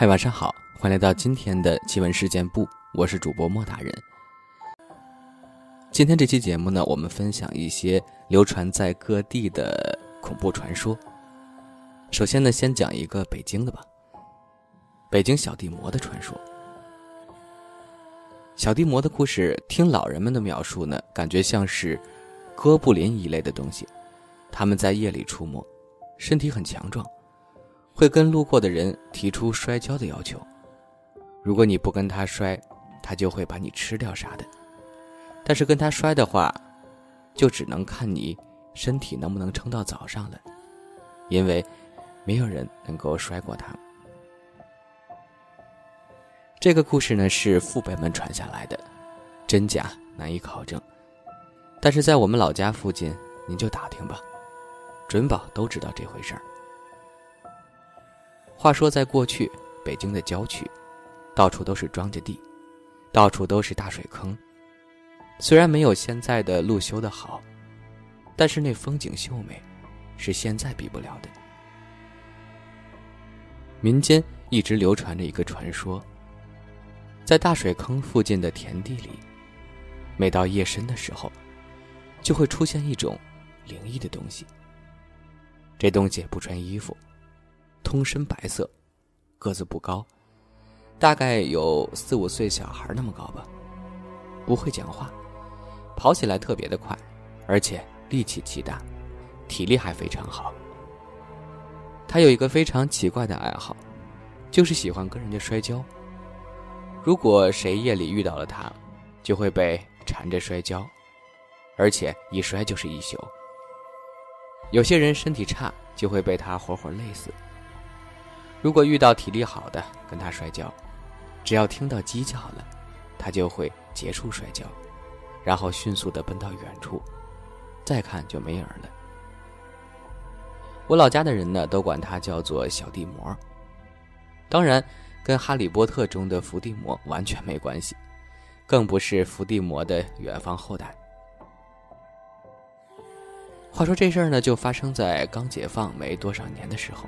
嗨，晚上好，欢迎来到今天的奇闻事件部，我是主播莫大人。今天这期节目呢，我们分享一些流传在各地的恐怖传说。首先呢，先讲一个北京的吧，北京小地魔的传说。小地魔的故事，听老人们的描述呢，感觉像是哥布林一类的东西，他们在夜里出没，身体很强壮。会跟路过的人提出摔跤的要求，如果你不跟他摔，他就会把你吃掉啥的。但是跟他摔的话，就只能看你身体能不能撑到早上了，因为没有人能够摔过他。这个故事呢是父辈们传下来的，真假难以考证，但是在我们老家附近，您就打听吧，准保都知道这回事儿。话说，在过去，北京的郊区，到处都是庄稼地，到处都是大水坑。虽然没有现在的路修的好，但是那风景秀美，是现在比不了的。民间一直流传着一个传说，在大水坑附近的田地里，每到夜深的时候，就会出现一种灵异的东西。这东西不穿衣服。通身白色，个子不高，大概有四五岁小孩那么高吧。不会讲话，跑起来特别的快，而且力气极大，体力还非常好。他有一个非常奇怪的爱好，就是喜欢跟人家摔跤。如果谁夜里遇到了他，就会被缠着摔跤，而且一摔就是一宿。有些人身体差，就会被他活活累死。如果遇到体力好的跟他摔跤，只要听到鸡叫了，他就会结束摔跤，然后迅速的奔到远处，再看就没影了。我老家的人呢，都管他叫做小地魔。当然，跟《哈利波特》中的伏地魔完全没关系，更不是伏地魔的远方后代。话说这事儿呢，就发生在刚解放没多少年的时候。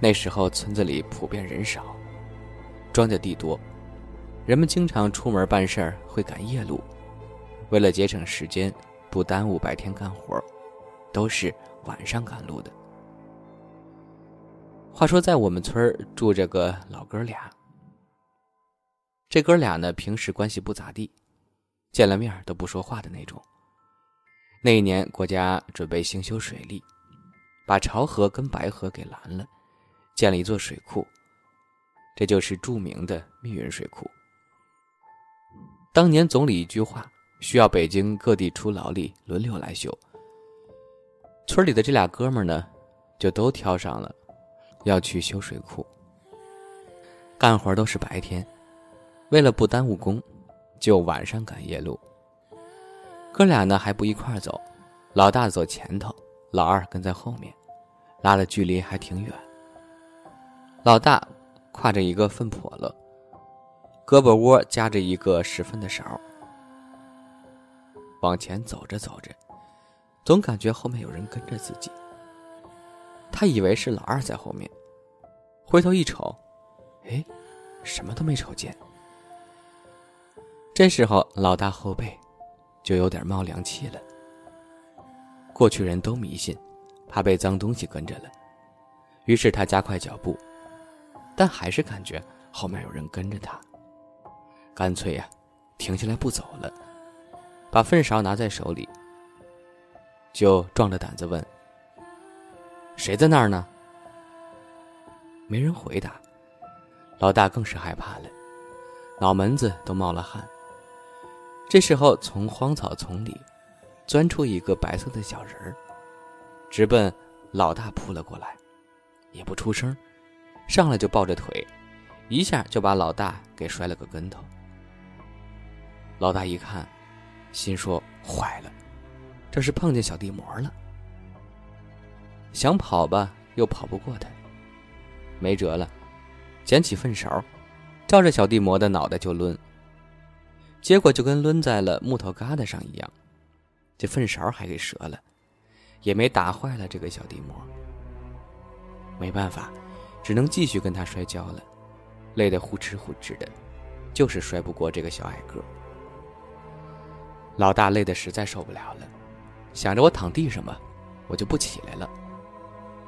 那时候村子里普遍人少，庄稼地多，人们经常出门办事儿会赶夜路，为了节省时间，不耽误白天干活，都是晚上赶路的。话说，在我们村住着个老哥俩，这哥俩呢平时关系不咋地，见了面都不说话的那种。那一年国家准备兴修水利，把潮河跟白河给拦了。建了一座水库，这就是著名的密云水库。当年总理一句话，需要北京各地出劳力，轮流来修。村里的这俩哥们呢，就都挑上了，要去修水库。干活都是白天，为了不耽误工，就晚上赶夜路。哥俩呢还不一块走，老大走前头，老二跟在后面，拉的距离还挺远。老大挎着一个粪笸箩，胳膊窝夹着一个拾粪的勺，往前走着走着，总感觉后面有人跟着自己。他以为是老二在后面，回头一瞅，哎，什么都没瞅见。这时候老大后背就有点冒凉气了。过去人都迷信，怕被脏东西跟着了，于是他加快脚步。但还是感觉后面有人跟着他，干脆呀，停下来不走了，把粪勺拿在手里，就壮着胆子问：“谁在那儿呢？”没人回答，老大更是害怕了，脑门子都冒了汗。这时候，从荒草丛里钻出一个白色的小人儿，直奔老大扑了过来，也不出声。上来就抱着腿，一下就把老大给摔了个跟头。老大一看，心说：“坏了，这是碰见小地魔了。”想跑吧，又跑不过他，没辙了，捡起粪勺，照着小地魔的脑袋就抡。结果就跟抡在了木头疙瘩上一样，这粪勺还给折了，也没打坏了这个小地魔。没办法。只能继续跟他摔跤了。累得呼哧呼哧的，就是摔不过这个小矮个。老大累得实在受不了了，想着我躺地上吧，我就不起来了，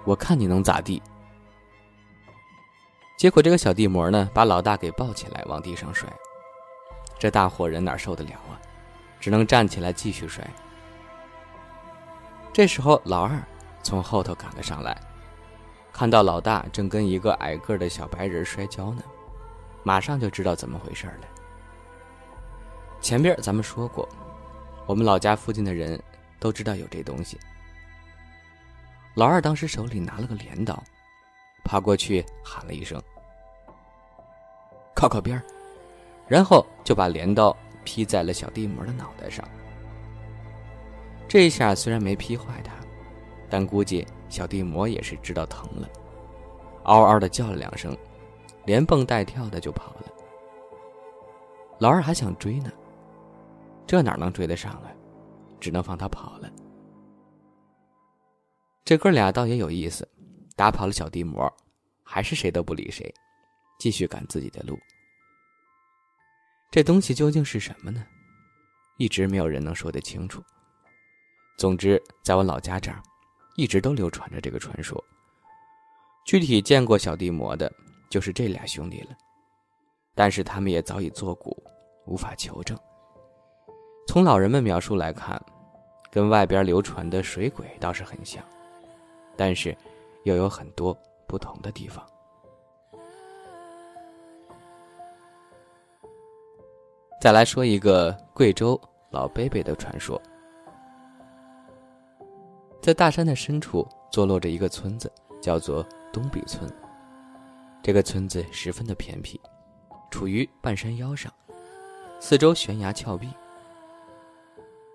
我看你能咋地？结果这个小地魔呢，把老大给抱起来往地上摔，这大伙人哪受得了啊？只能站起来继续摔。这时候老二从后头赶了上来，看到老大正跟一个矮个的小白人摔跤呢，马上就知道怎么回事了。前边咱们说过，我们老家附近的人都知道有这东西。老二当时手里拿了个镰刀。爬过去喊了一声：“靠靠边然后就把镰刀劈在了小地魔的脑袋上。这一下虽然没劈坏他，但估计小地魔也是知道疼了，嗷嗷的叫了两声，连蹦带跳的就跑了。老二还想追呢，这哪能追得上啊？只能放他跑了。这哥俩倒也有意思。打跑了小地魔，还是谁都不理谁，继续赶自己的路。这东西究竟是什么呢？一直没有人能说得清楚。总之，在我老家这儿，一直都流传着这个传说。具体见过小地魔的，就是这俩兄弟了，但是他们也早已作古，无法求证。从老人们描述来看，跟外边流传的水鬼倒是很像，但是。又有很多不同的地方。再来说一个贵州老贝贝的传说，在大山的深处坐落着一个村子，叫做东壁村。这个村子十分的偏僻，处于半山腰上，四周悬崖峭壁。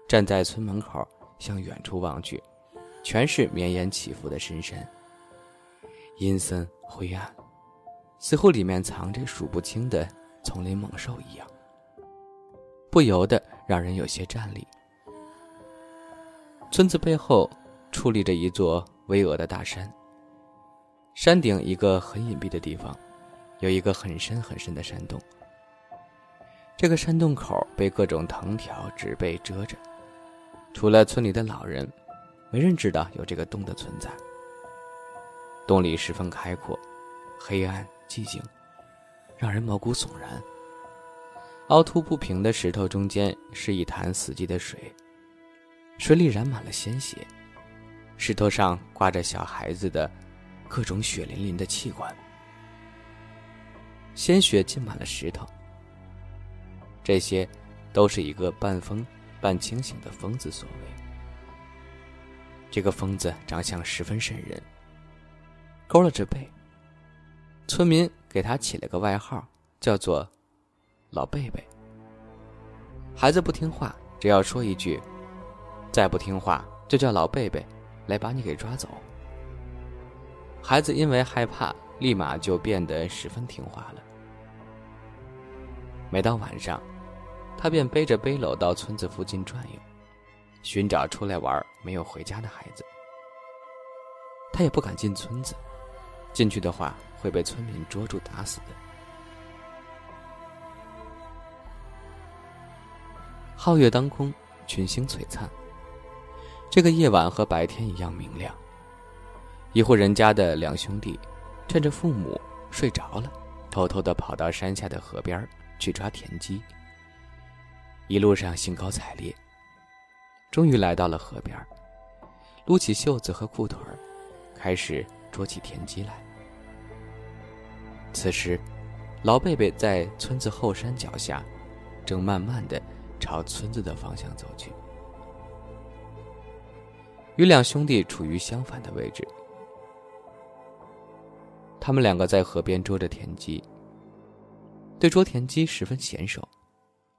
站在村门口，向远处望去，全是绵延起伏的深山。阴森灰暗，似乎里面藏着数不清的丛林猛兽一样，不由得让人有些战栗。村子背后矗立着一座巍峨的大山，山顶一个很隐蔽的地方，有一个很深很深的山洞。这个山洞口被各种藤条、植被遮着，除了村里的老人，没人知道有这个洞的存在。洞里十分开阔，黑暗寂静，让人毛骨悚然。凹凸不平的石头中间是一潭死寂的水，水里染满了鲜血，石头上挂着小孩子的各种血淋淋的器官，鲜血浸满了石头。这些，都是一个半疯半清醒的疯子所为。这个疯子长相十分瘆人。勾了着背，村民给他起了个外号，叫做“老贝贝”。孩子不听话，只要说一句“再不听话，就叫老贝贝来把你给抓走”。孩子因为害怕，立马就变得十分听话了。每到晚上，他便背着背篓到村子附近转悠，寻找出来玩没有回家的孩子。他也不敢进村子。进去的话会被村民捉住打死的。皓月当空，群星璀璨。这个夜晚和白天一样明亮。一户人家的两兄弟，趁着父母睡着了，偷偷的跑到山下的河边去抓田鸡。一路上兴高采烈，终于来到了河边，撸起袖子和裤腿开始。捉起田鸡来。此时，老贝贝在村子后山脚下，正慢慢的朝村子的方向走去，与两兄弟处于相反的位置。他们两个在河边捉着田鸡，对捉田鸡十分娴熟，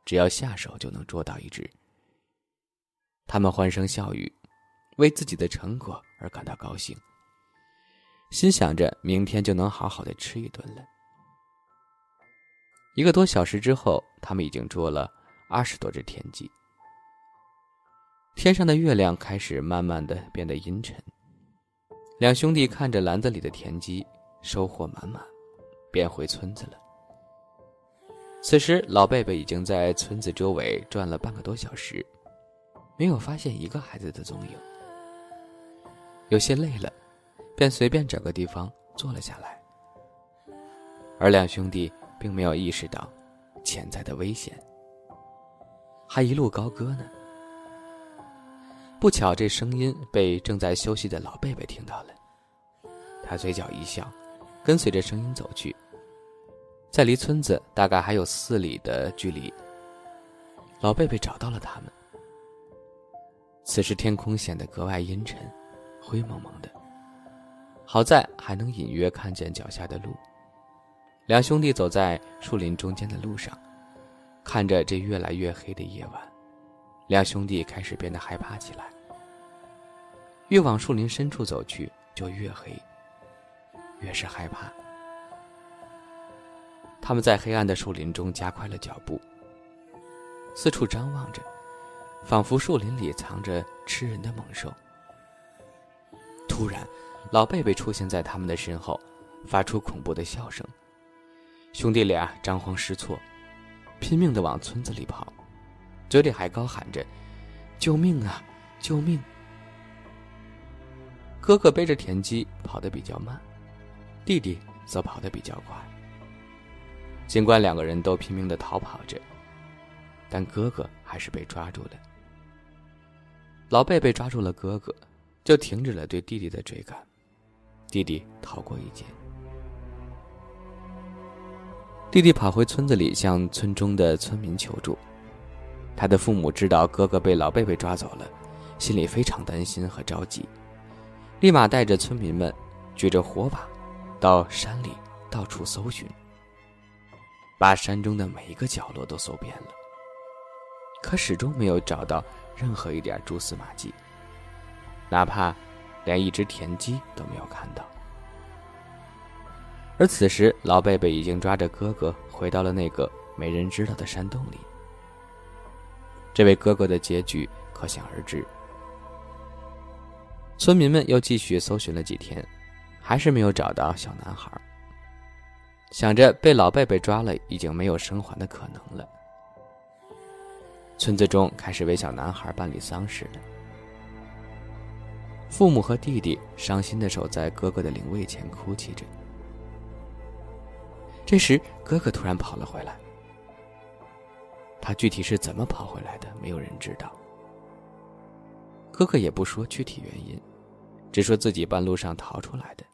只要下手就能捉到一只。他们欢声笑语，为自己的成果而感到高兴。心想着明天就能好好的吃一顿了。一个多小时之后，他们已经捉了二十多只田鸡。天上的月亮开始慢慢的变得阴沉。两兄弟看着篮子里的田鸡，收获满满，便回村子了。此时，老贝贝已经在村子周围转了半个多小时，没有发现一个孩子的踪影。有些累了，便随便找个地方坐了下来。而两兄弟并没有意识到潜在的危险，还一路高歌呢。不巧，这声音被正在休息的老贝贝听到了。他嘴角一笑，跟随着声音走去。在离村子大概还有四里的距离，老贝贝找到了他们。此时天空显得格外阴沉，灰蒙蒙的。好在还能隐约看见脚下的路。两兄弟走在树林中间的路上，看着这越来越黑的夜晚，两兄弟开始变得害怕起来。越往树林深处走去，就越黑，越是害怕。他们在黑暗的树林中加快了脚步，四处张望着，仿佛树林里藏着吃人的猛兽。突然，老贝贝出现在他们的身后，发出恐怖的笑声。兄弟俩张慌失措，拼命的往村子里跑，嘴里还高喊着：“救命啊，救命！”哥哥背着田鸡跑得比较慢，弟弟则跑得比较快。尽管两个人都拼命的逃跑着，但哥哥还是被抓住了。老贝贝抓住了哥哥，就停止了对弟弟的追赶，弟弟逃过一劫。弟弟跑回村子里，向村中的村民求助。他的父母知道哥哥被老贝贝抓走了，心里非常担心和着急，立马带着村民们举着火把，到山里到处搜寻。把山中的每一个角落都搜遍了，可始终没有找到任何一点蛛丝马迹，哪怕连一只田鸡都没有看到。而此时，老贝贝已经抓着哥哥回到了那个没人知道的山洞里。这位哥哥的结局可想而知。村民们又继续搜寻了几天，还是没有找到小男孩。想着被老贝贝抓了，已经没有生还的可能了。村子中开始为小男孩办理丧事了。父母和弟弟伤心的守在哥哥的灵位前哭泣着。这时，哥哥突然跑了回来。他具体是怎么跑回来的，没有人知道。哥哥也不说具体原因，只说自己半路上逃出来的。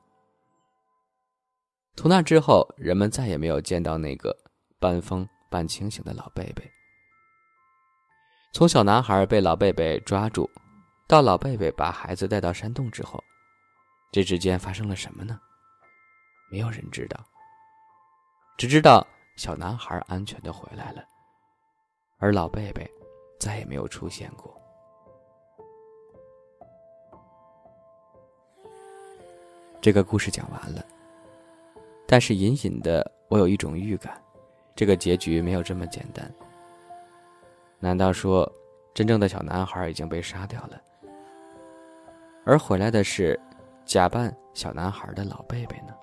从那之后，人们再也没有见到那个半疯半清醒的老贝贝。从小男孩被老贝贝抓住，到老贝贝把孩子带到山洞之后，这之间发生了什么呢？没有人知道。只知道小男孩安全的回来了，而老贝贝再也没有出现过。这个故事讲完了。但是隐隐的，我有一种预感，这个结局没有这么简单。难道说，真正的小男孩已经被杀掉了，而回来的是假扮小男孩的老贝贝呢？